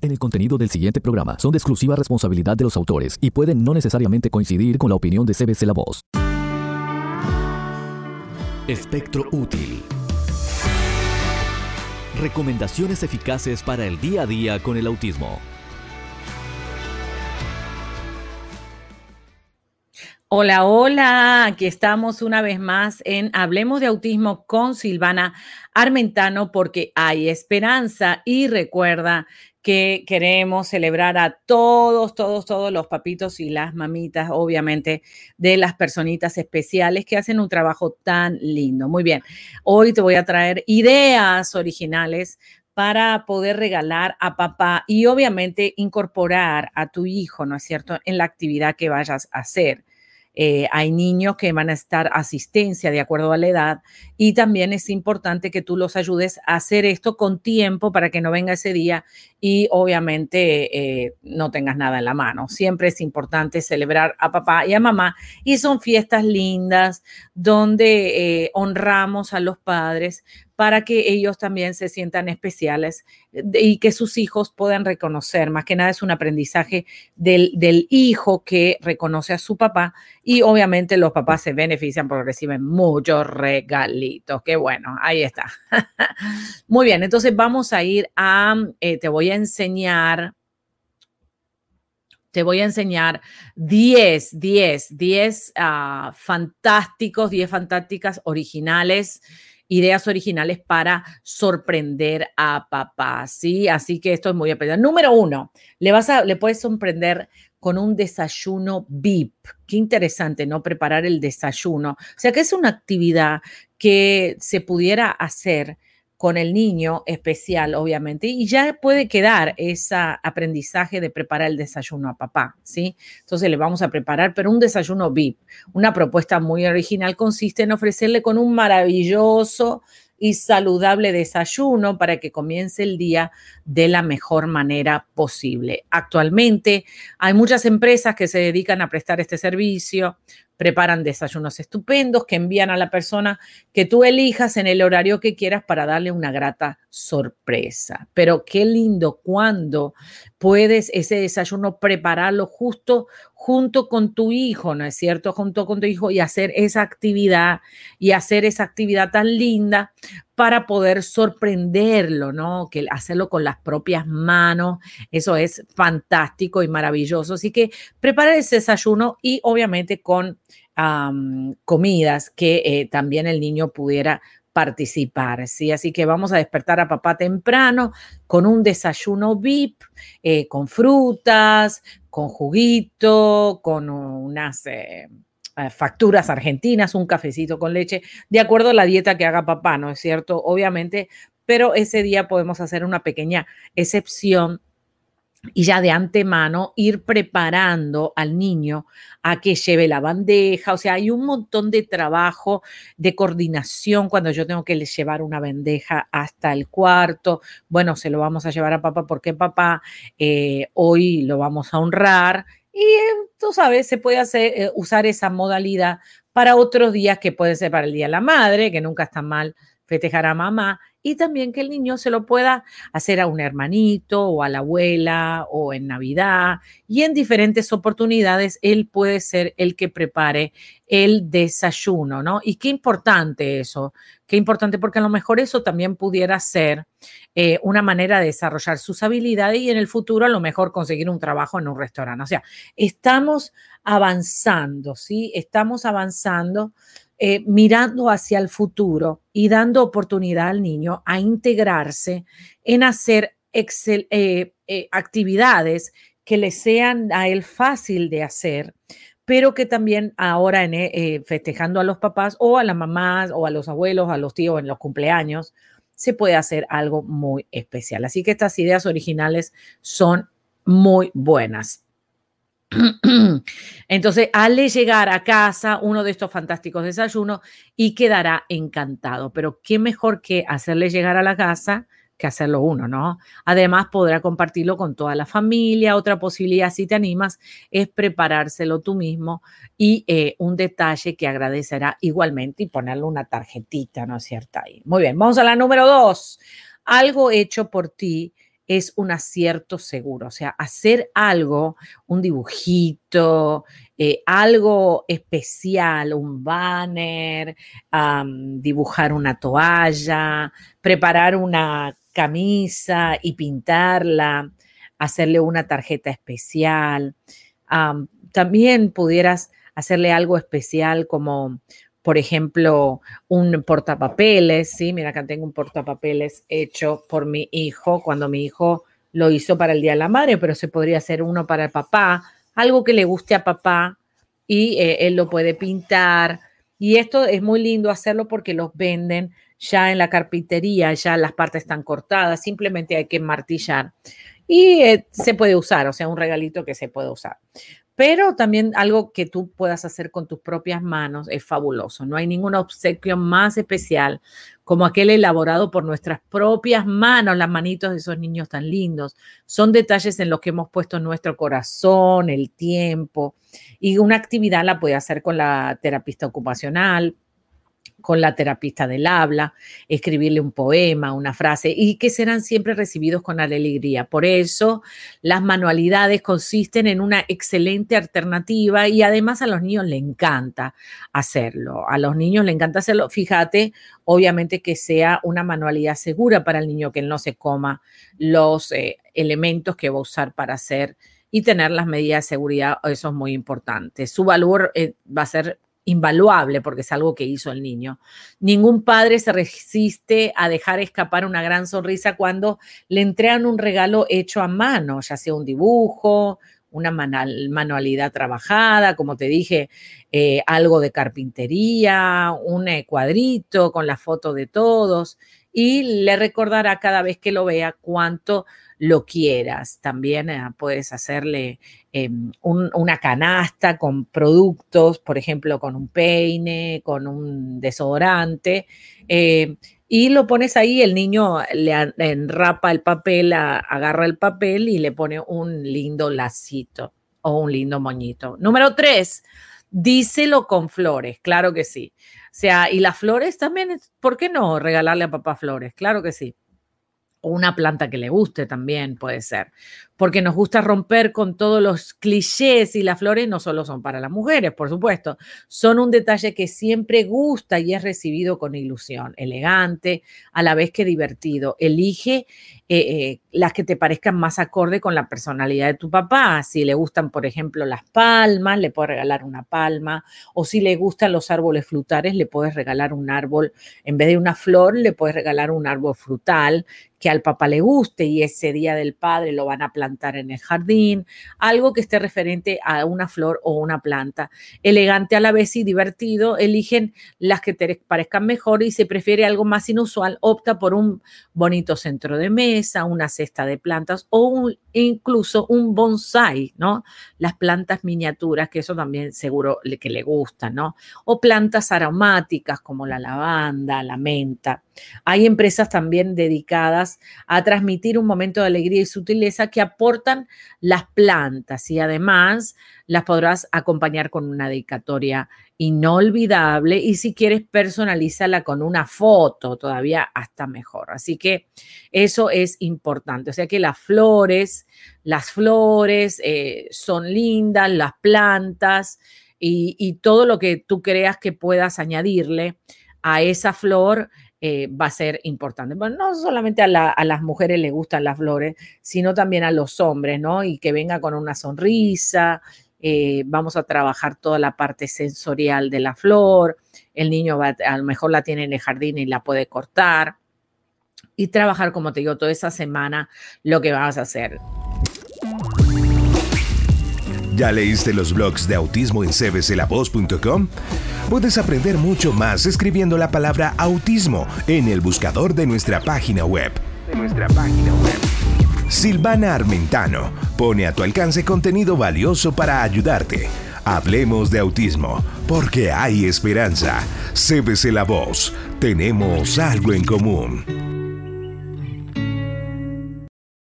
En el contenido del siguiente programa son de exclusiva responsabilidad de los autores y pueden no necesariamente coincidir con la opinión de CBC La Voz. Espectro útil. Recomendaciones eficaces para el día a día con el autismo. Hola, hola, aquí estamos una vez más en Hablemos de Autismo con Silvana Armentano porque hay esperanza y recuerda que queremos celebrar a todos, todos, todos los papitos y las mamitas, obviamente, de las personitas especiales que hacen un trabajo tan lindo. Muy bien, hoy te voy a traer ideas originales para poder regalar a papá y obviamente incorporar a tu hijo, ¿no es cierto?, en la actividad que vayas a hacer. Eh, hay niños que van a estar asistencia de acuerdo a la edad y también es importante que tú los ayudes a hacer esto con tiempo para que no venga ese día y obviamente eh, no tengas nada en la mano. Siempre es importante celebrar a papá y a mamá y son fiestas lindas donde eh, honramos a los padres para que ellos también se sientan especiales eh, y que sus hijos puedan reconocer. Más que nada es un aprendizaje del, del, hijo que reconoce a su papá y obviamente los papás se benefician porque reciben muchos regalitos. Qué bueno, ahí está. Muy bien, entonces vamos a ir a, eh, te voy a enseñar te voy a enseñar 10, 10, 10 fantásticos, 10 fantásticas originales ideas originales para sorprender a papá, ¿sí? Así que esto es muy aprendido. Número uno, le, vas a, le puedes sorprender con un desayuno VIP. Qué interesante, ¿no? Preparar el desayuno. O sea, que es una actividad que se pudiera hacer con el niño especial, obviamente, y ya puede quedar ese aprendizaje de preparar el desayuno a papá, ¿sí? Entonces le vamos a preparar, pero un desayuno VIP. Una propuesta muy original consiste en ofrecerle con un maravilloso y saludable desayuno para que comience el día de la mejor manera posible. Actualmente hay muchas empresas que se dedican a prestar este servicio, preparan desayunos estupendos que envían a la persona que tú elijas en el horario que quieras para darle una grata sorpresa. Pero qué lindo cuando puedes ese desayuno prepararlo justo junto con tu hijo, ¿no es cierto? Junto con tu hijo y hacer esa actividad y hacer esa actividad tan linda para poder sorprenderlo, ¿no? Que hacerlo con las propias manos, eso es fantástico y maravilloso. Así que prepara ese desayuno y obviamente con comidas que eh, también el niño pudiera participar, ¿sí? Así que vamos a despertar a papá temprano con un desayuno VIP, eh, con frutas, con juguito, con unas... Eh, facturas argentinas, un cafecito con leche, de acuerdo a la dieta que haga papá, ¿no es cierto? Obviamente, pero ese día podemos hacer una pequeña excepción y ya de antemano ir preparando al niño a que lleve la bandeja. O sea, hay un montón de trabajo de coordinación cuando yo tengo que llevar una bandeja hasta el cuarto. Bueno, se lo vamos a llevar a papá porque papá eh, hoy lo vamos a honrar y eh, tú sabes, se puede hacer, eh, usar esa modalidad para otros días que puede ser para el Día de la Madre, que nunca está mal festejar a mamá, y también que el niño se lo pueda hacer a un hermanito o a la abuela o en Navidad y en diferentes oportunidades él puede ser el que prepare el desayuno, ¿no? Y qué importante eso, qué importante porque a lo mejor eso también pudiera ser eh, una manera de desarrollar sus habilidades y en el futuro a lo mejor conseguir un trabajo en un restaurante. O sea, estamos avanzando, ¿sí? Estamos avanzando eh, mirando hacia el futuro y dando oportunidad al niño a integrarse en hacer eh, eh, actividades que le sean a él fácil de hacer, pero que también ahora en, festejando a los papás o a las mamás o a los abuelos, a los tíos en los cumpleaños, se puede hacer algo muy especial. Así que estas ideas originales son muy buenas. Entonces, al llegar a casa uno de estos fantásticos desayunos y quedará encantado. Pero qué mejor que hacerle llegar a la casa que hacerlo uno, ¿no? Además, podrá compartirlo con toda la familia. Otra posibilidad, si te animas, es preparárselo tú mismo y eh, un detalle que agradecerá igualmente y ponerle una tarjetita, ¿no es cierto? Ahí. Muy bien, vamos a la número dos. Algo hecho por ti es un acierto seguro. O sea, hacer algo, un dibujito, eh, algo especial, un banner, dibujar una toalla, preparar una camisa y pintarla, hacerle una tarjeta especial. también pudieras hacerle algo especial como por ejemplo, un portapapeles, ¿sí? Mira, acá tengo un portapapeles hecho por mi hijo cuando mi hijo lo hizo para el Día de la Madre, pero se podría hacer uno para el papá, algo que le guste a papá y eh, él lo puede pintar. Y esto es muy lindo hacerlo porque los venden ya en la carpintería, ya las partes están cortadas, simplemente hay que martillar y eh, se puede usar, o sea, un regalito que se puede usar pero también algo que tú puedas hacer con tus propias manos es fabuloso. No hay ningún obsequio más especial como aquel elaborado por nuestras propias manos, las manitos de esos niños tan lindos. Son detalles en los que hemos puesto nuestro corazón, el tiempo, y una actividad la puede hacer con la terapista ocupacional, con la terapista del habla, escribirle un poema, una frase, y que serán siempre recibidos con alegría. Por eso, las manualidades consisten en una excelente alternativa y además a los niños le encanta hacerlo. A los niños le encanta hacerlo. Fíjate, obviamente que sea una manualidad segura para el niño, que él no se coma los eh, elementos que va a usar para hacer y tener las medidas de seguridad, eso es muy importante. Su valor eh, va a ser invaluable porque es algo que hizo el niño. Ningún padre se resiste a dejar escapar una gran sonrisa cuando le entregan un regalo hecho a mano, ya sea un dibujo, una manualidad trabajada, como te dije, eh, algo de carpintería, un eh, cuadrito con la foto de todos y le recordará cada vez que lo vea cuánto lo quieras. También eh, puedes hacerle em, una canasta con productos, por ejemplo, con un peine, con un desodorante. Eh, y lo pones ahí, el niño le enrapa el papel, agarra el papel y le pone un lindo lacito o un lindo moñito. Número tres, díselo con flores, claro que sí. O sea, y las flores también, ¿por qué no regalarle a papá flores? Claro que sí o una planta que le guste también puede ser, porque nos gusta romper con todos los clichés y las flores no solo son para las mujeres, por supuesto, son un detalle que siempre gusta y es recibido con ilusión, elegante, a la vez que divertido. Elige eh, eh, las que te parezcan más acorde con la personalidad de tu papá. Si le gustan, por ejemplo, las palmas, le puedes regalar una palma, o si le gustan los árboles frutales, le puedes regalar un árbol, en vez de una flor, le puedes regalar un árbol frutal que al papá le guste y ese día del padre lo van a plantar en el jardín, algo que esté referente a una flor o una planta. Elegante a la vez y divertido, eligen las que te parezcan mejor y si prefiere algo más inusual, opta por un bonito centro de mesa una cesta de plantas o incluso un bonsai, ¿no? Las plantas miniaturas, que eso también seguro que le gustan, ¿no? O plantas aromáticas como la lavanda, la menta. Hay empresas también dedicadas a transmitir un momento de alegría y sutileza que aportan las plantas y además las podrás acompañar con una dedicatoria inolvidable y si quieres personalízala con una foto, todavía hasta mejor. Así que eso es importante. O sea que las flores, las flores eh, son lindas, las plantas y, todo lo que tú creas que puedas añadirle a esa flor eh, va a ser importante. Bueno, no solamente a, a, las mujeres les gustan las flores, sino también a los hombres, ¿no? Y que venga con una sonrisa eh, vamos a trabajar toda la parte sensorial de la flor, el niño va, a lo mejor la tiene en el jardín y la puede cortar y trabajar, como te digo, toda esa semana lo que vamos a hacer. ¿Ya leíste los blogs de autismo en cbclavoz.com? Puedes aprender mucho más escribiendo la palabra autismo en el buscador de nuestra página web. De nuestra página web Silvana Armentano pone a tu alcance contenido valioso para ayudarte. Hablemos de autismo, porque hay esperanza. Cébese la voz. Tenemos algo en común.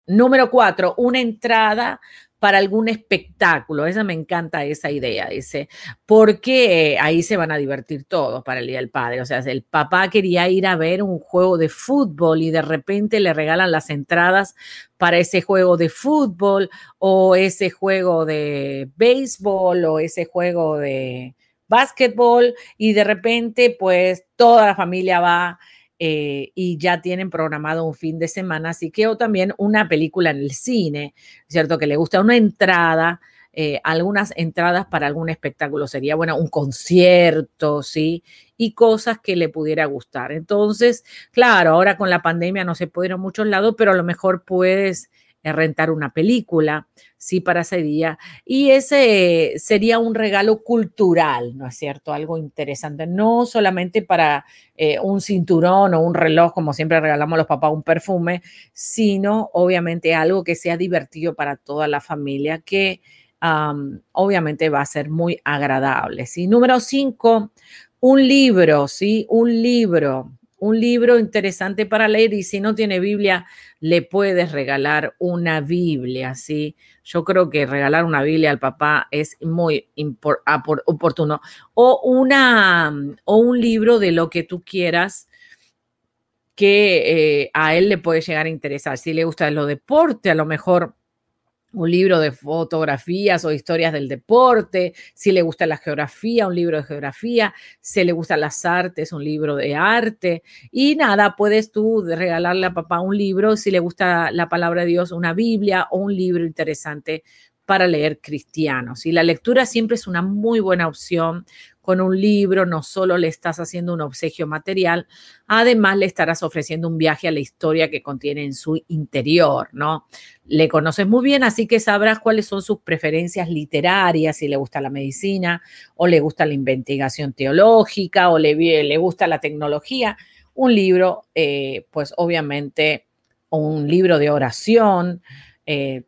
Número cuatro, una entrada para algún espectáculo. Esa me encanta esa idea, dice, porque ahí se van a divertir todos para el Día del Padre. O sea, el papá quería ir a ver un juego de fútbol y de repente le regalan las entradas para ese juego de fútbol o ese juego de béisbol o ese juego de básquetbol y de repente pues toda la familia va eh, y ya tienen programado un fin de semana, así que o también una película en el cine, ¿cierto? Que le gusta una entrada, eh, algunas entradas para algún espectáculo, sería bueno, un concierto, ¿sí? Y cosas que le pudiera gustar. Entonces, claro, ahora con la pandemia no se puede ir a muchos lados, pero a lo mejor puedes rentar una película, sí, para ese día. Y ese sería un regalo cultural, ¿no es cierto? Algo interesante, no solamente para eh, un cinturón o un reloj, como siempre regalamos a los papás un perfume, sino obviamente algo que sea divertido para toda la familia, que obviamente va a ser muy agradable, ¿sí? Número cinco, un libro, ¿sí? Un libro un libro interesante para leer y si no tiene Biblia, le puedes regalar una Biblia, ¿sí? Yo creo que regalar una Biblia al papá es muy oportuno. O, una, o un libro de lo que tú quieras que eh, a él le puede llegar a interesar. Si le gusta lo deporte, a lo mejor un libro de fotografías o historias del deporte, si le gusta la geografía, un libro de geografía, si le gustan las artes, un libro de arte. Y nada, puedes tú regalarle a papá un libro, si le gusta la palabra de Dios, una Biblia o un libro interesante para leer cristianos. Y la lectura siempre es una muy buena opción con un libro no solo le estás haciendo un obsequio material, además le estarás ofreciendo un viaje a la historia que contiene en su interior, ¿no? Le conoces muy bien, así que sabrás cuáles son sus preferencias literarias, si le gusta la medicina o le gusta la investigación teológica o le, le gusta la tecnología. Un libro, eh, pues obviamente, un libro de oración, eh,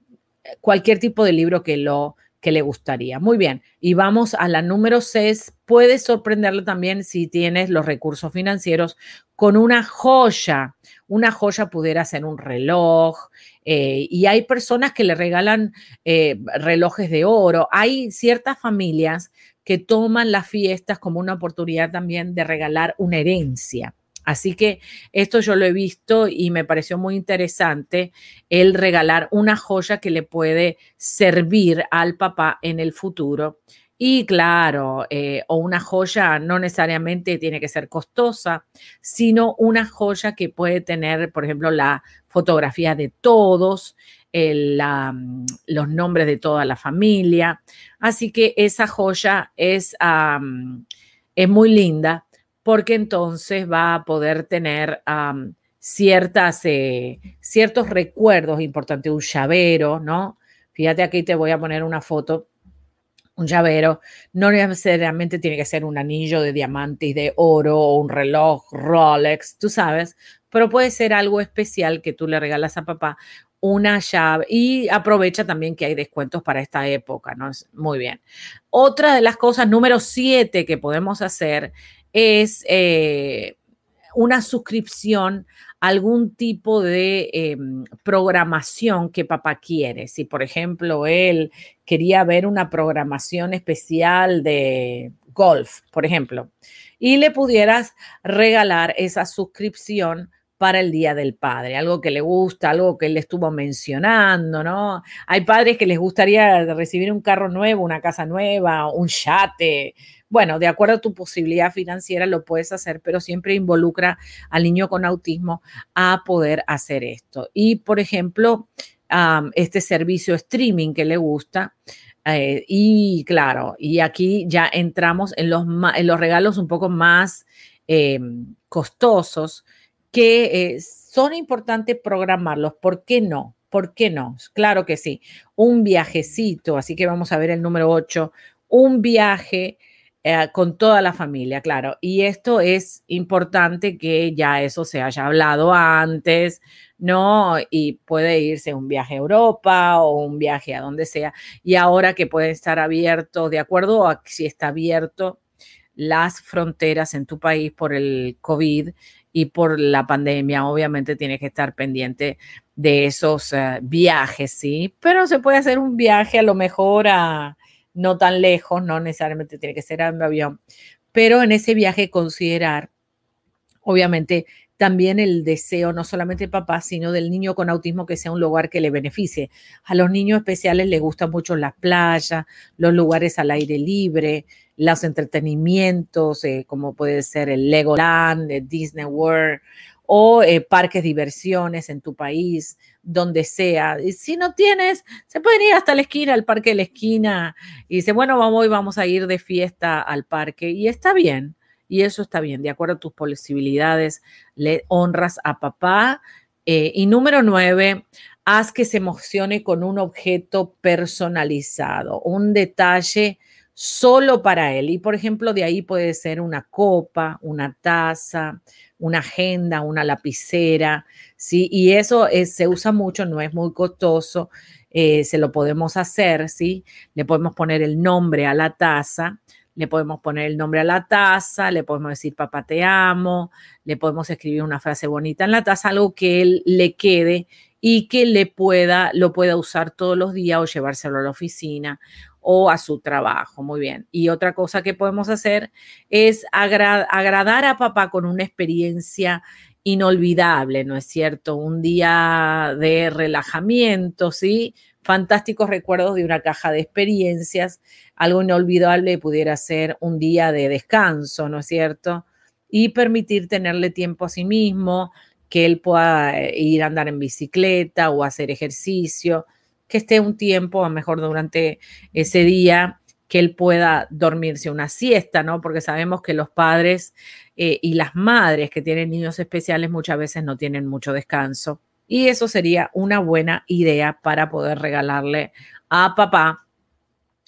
cualquier tipo de libro que lo que le gustaría. Muy bien, y vamos a la número 6. Puedes sorprenderle también si tienes los recursos financieros con una joya. Una joya pudiera ser un reloj. Eh, y hay personas que le regalan eh, relojes de oro. Hay ciertas familias que toman las fiestas como una oportunidad también de regalar una herencia. Así que esto yo lo he visto y me pareció muy interesante el regalar una joya que le puede servir al papá en el futuro. Y claro, eh, o una joya no necesariamente tiene que ser costosa, sino una joya que puede tener, por ejemplo, la fotografía de todos, los nombres de toda la familia. Así que esa joya es, es muy linda porque entonces va a poder tener ciertas, eh, ciertos recuerdos importantes, un llavero, ¿no? Fíjate aquí te voy a poner una foto, un llavero, no necesariamente tiene que ser un anillo de diamante y de oro o un reloj Rolex, tú sabes, pero puede ser algo especial que tú le regalas a papá, una llave y aprovecha también que hay descuentos para esta época, ¿no? Muy bien. Otra de las cosas, número siete que podemos hacer es eh, una suscripción a algún tipo de em, programación que papá quiere. Si, por ejemplo, él quería ver una programación especial de golf, por ejemplo, y le pudieras regalar esa suscripción para el Día del Padre, algo que le gusta, algo que él estuvo mencionando, ¿no? Hay padres que les gustaría recibir un carro nuevo, una casa nueva, un yate, bueno, de acuerdo a tu posibilidad financiera lo puedes hacer, pero siempre involucra al niño con autismo a poder hacer esto. Y, por ejemplo, este servicio streaming que le gusta. Eh, y claro, y aquí ya entramos en los, regalos un poco más eh, costosos que eh, son importantes programarlos. ¿Por qué no? ¿Por qué no? Claro que sí. Un viajecito, así que vamos a ver el número 8, un viaje eh, con toda la familia, claro. Y esto es importante que ya eso se haya hablado antes, ¿no? Y puede irse un viaje a Europa o un viaje a donde sea. Y ahora que puede estar abierto, de acuerdo a si está abierto las fronteras en tu país por el COVID, y por la pandemia, obviamente tienes que estar pendiente de esos eh, viajes, ¿sí? Pero se puede hacer un viaje a lo mejor a no tan lejos, no necesariamente tiene que ser en avión, pero en ese viaje considerar, obviamente, también el deseo no solamente del papá, sino del niño con autismo que sea un lugar que le beneficie. A los niños especiales les gustan mucho las playas, los lugares al aire libre, los entretenimientos, eh, como puede ser el Legoland, el Disney World o eh, parques diversiones en tu país, donde sea. Y si no tienes, se pueden ir hasta la esquina, al parque de la esquina, y dice, bueno, vamos, vamos a ir de fiesta al parque, y está bien y eso está bien, de acuerdo a tus posibilidades, le honras a papá. Eh, y número nueve, haz que se emocione con un objeto personalizado, un detalle solo para él. Y por ejemplo, de ahí puede ser una copa, una taza, una agenda, una lapicera, ¿sí? Y eso se usa mucho, no es muy costoso, eh, se lo podemos hacer, ¿sí? Le podemos poner el nombre a la taza le podemos poner el nombre a la taza, le podemos decir papá te amo, le podemos escribir una frase bonita en la taza, algo que él le quede y que le pueda, lo pueda usar todos los días o llevárselo a la oficina o a su trabajo. Muy bien. Y otra cosa que podemos hacer es agradar a papá con una experiencia inolvidable, ¿no es cierto? Un día de relajamiento, ¿sí? Fantásticos recuerdos de una caja de experiencias algo inolvidable pudiera ser un día de descanso, ¿no es cierto? Y permitir tenerle tiempo a sí mismo, que él pueda eh, ir a andar en bicicleta o hacer ejercicio, que esté un tiempo, a mejor durante ese día, que él pueda dormirse una siesta, ¿no? Porque sabemos que los padres eh, y las madres que tienen niños especiales muchas veces no tienen mucho descanso. Y eso sería una buena idea para poder regalarle a papá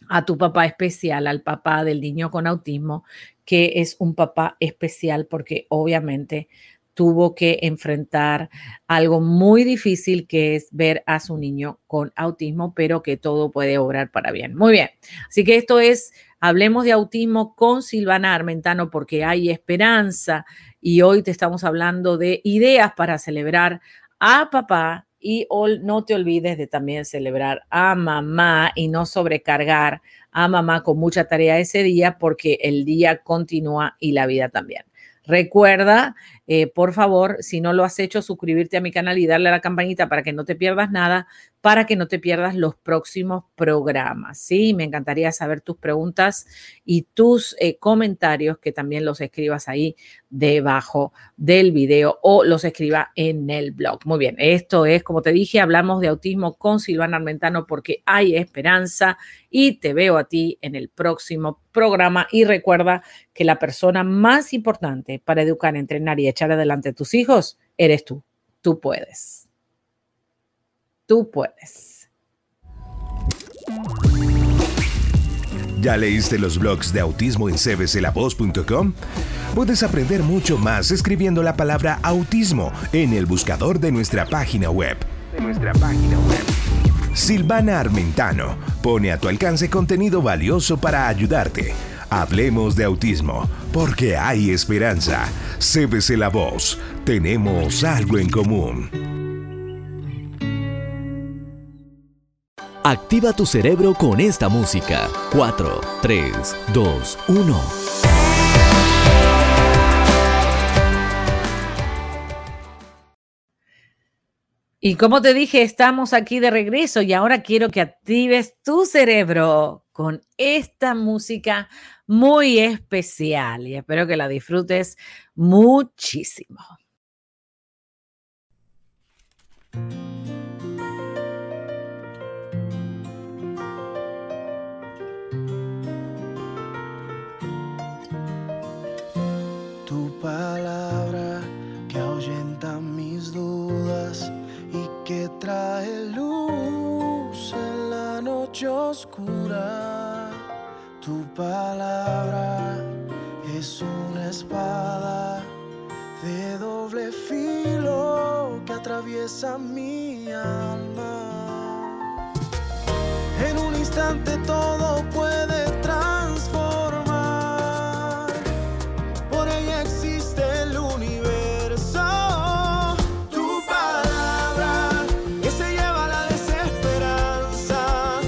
a tu papá especial, al papá del niño con autismo, que es un papá especial porque obviamente tuvo que enfrentar algo muy difícil que es ver a su niño con autismo, pero que todo puede obrar para bien. Muy bien, así que esto es, hablemos de autismo con Silvana Armentano porque hay esperanza y hoy te estamos hablando de ideas para celebrar a papá y no te olvides de también celebrar a mamá y no sobrecargar a mamá con mucha tarea ese día porque el día continúa y la vida también. Recuerda, eh, por favor, si no lo has hecho, suscribirte a mi canal y darle a la campanita para que no te pierdas nada, para que no te pierdas los próximos programas. Sí, me encantaría saber tus preguntas y tus eh, comentarios, que también los escribas ahí debajo del video o los escriba en el blog. Muy bien, esto es, como te dije, hablamos de autismo con Silvana Armentano porque hay esperanza y te veo a ti en el próximo programa. Y recuerda que la persona más importante para educar, entrenar y echar adelante a tus hijos eres tú. Tú puedes. Tú puedes. ¿Ya leíste los blogs de autismo en cbclavoz.com? Puedes aprender mucho más escribiendo la palabra autismo en el buscador de nuestra página web. De nuestra página web. Silvana Armentano pone a tu alcance contenido valioso para ayudarte. Hablemos de autismo, porque hay esperanza. CBC La Voz, tenemos algo en común. Activa tu cerebro con esta música. 4, 3, 2, 1. Y como te dije, estamos aquí de regreso y ahora quiero que actives tu cerebro con esta música muy especial y espero que la disfrutes muchísimo. instante todo puede transformar. Por ella existe el universo. Tu palabra que se lleva a la desesperanza.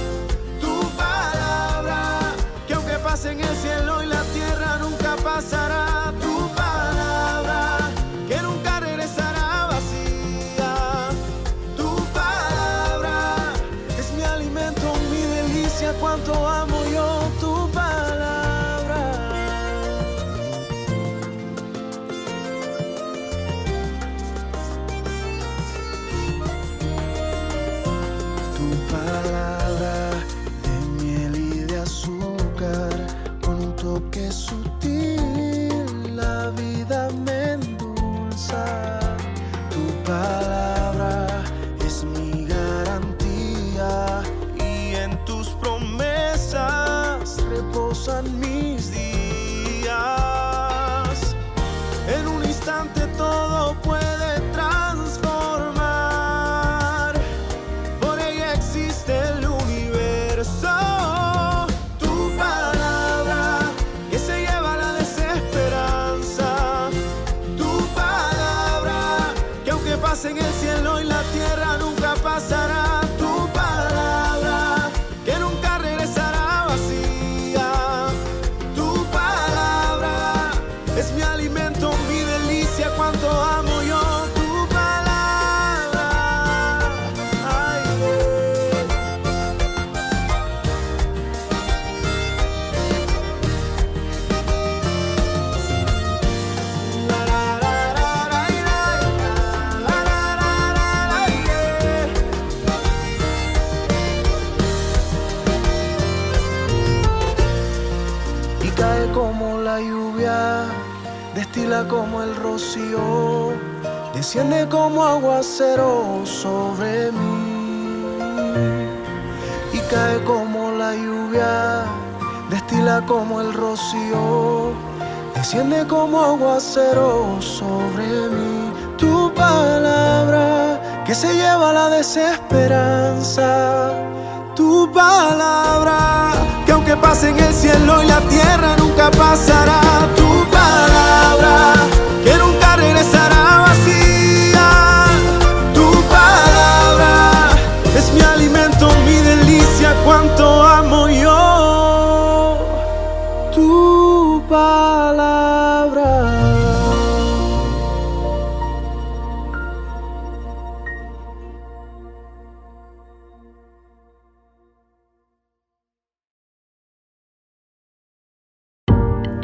Tu palabra que aunque pase en el cielo y la tierra nunca pasará. Destila como el rocío, desciende como aguacero sobre mí. Y cae como la lluvia, destila como el rocío, desciende como aguacero sobre mí. Tu palabra que se lleva la desesperanza. Tu palabra que aunque pase en el cielo y la tierra nunca pasará. Tu palabra que nunca regresará